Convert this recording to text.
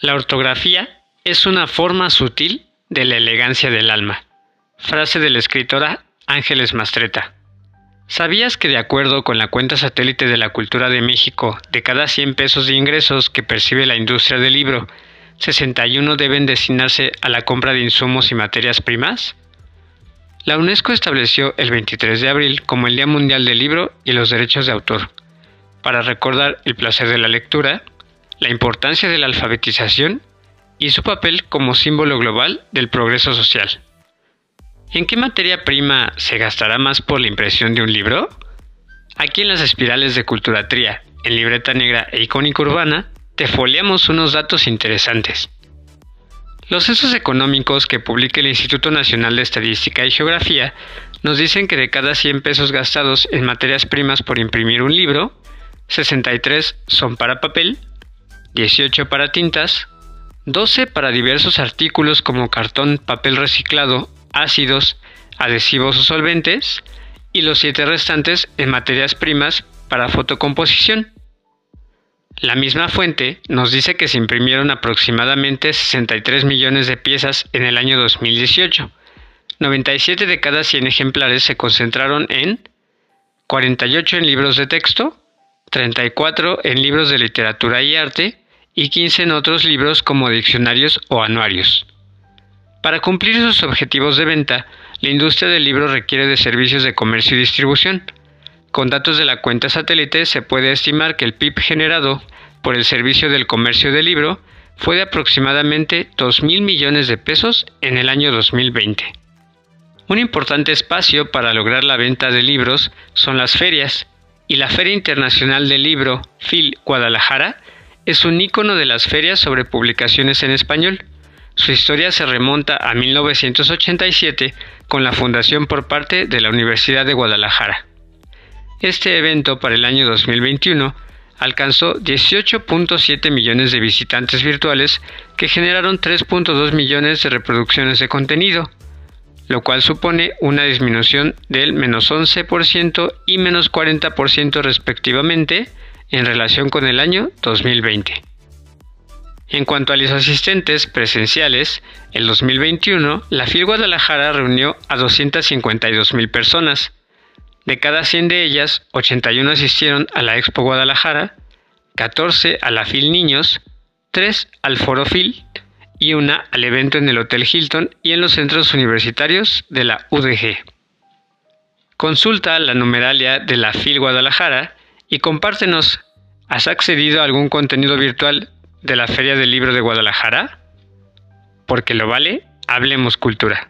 La ortografía es una forma sutil de la elegancia del alma. Frase de la escritora Ángeles Mastreta. ¿Sabías que de acuerdo con la cuenta satélite de la cultura de México, de cada 100 pesos de ingresos que percibe la industria del libro, 61 deben destinarse a la compra de insumos y materias primas? La UNESCO estableció el 23 de abril como el Día Mundial del Libro y los Derechos de Autor, para recordar el placer de la lectura, la importancia de la alfabetización y su papel como símbolo global del progreso social. ¿En qué materia prima se gastará más por la impresión de un libro? Aquí en las espirales de Culturatría, en Libreta Negra e Icónica Urbana, te foliamos unos datos interesantes. Los censos económicos que publica el Instituto Nacional de Estadística y Geografía nos dicen que de cada 100 pesos gastados en materias primas por imprimir un libro, 63 son para papel, 18 para tintas, 12 para diversos artículos como cartón, papel reciclado, ácidos, adhesivos o solventes, y los 7 restantes en materias primas para fotocomposición. La misma fuente nos dice que se imprimieron aproximadamente 63 millones de piezas en el año 2018. 97 de cada 100 ejemplares se concentraron en 48 en libros de texto, 34 en libros de literatura y arte, y 15 en otros libros como diccionarios o anuarios. Para cumplir sus objetivos de venta, la industria del libro requiere de servicios de comercio y distribución. Con datos de la cuenta satélite se puede estimar que el PIB generado por el servicio del comercio del libro fue de aproximadamente 2 mil millones de pesos en el año 2020. Un importante espacio para lograr la venta de libros son las ferias, y la Feria Internacional del Libro, FIL Guadalajara, es un ícono de las ferias sobre publicaciones en español. Su historia se remonta a 1987 con la fundación por parte de la Universidad de Guadalajara. Este evento para el año 2021 alcanzó 18.7 millones de visitantes virtuales que generaron 3.2 millones de reproducciones de contenido, lo cual supone una disminución del menos 11% y menos 40% respectivamente en relación con el año 2020. En cuanto a los asistentes presenciales, el 2021 la FIL Guadalajara reunió a 252 mil personas. De cada 100 de ellas, 81 asistieron a la Expo Guadalajara, 14 a la FIL Niños, 3 al Foro FIL y una al evento en el Hotel Hilton y en los centros universitarios de la UDG. Consulta la numeralia de la FIL Guadalajara y compártenos, ¿has accedido a algún contenido virtual de la Feria del Libro de Guadalajara? Porque lo vale, hablemos cultura.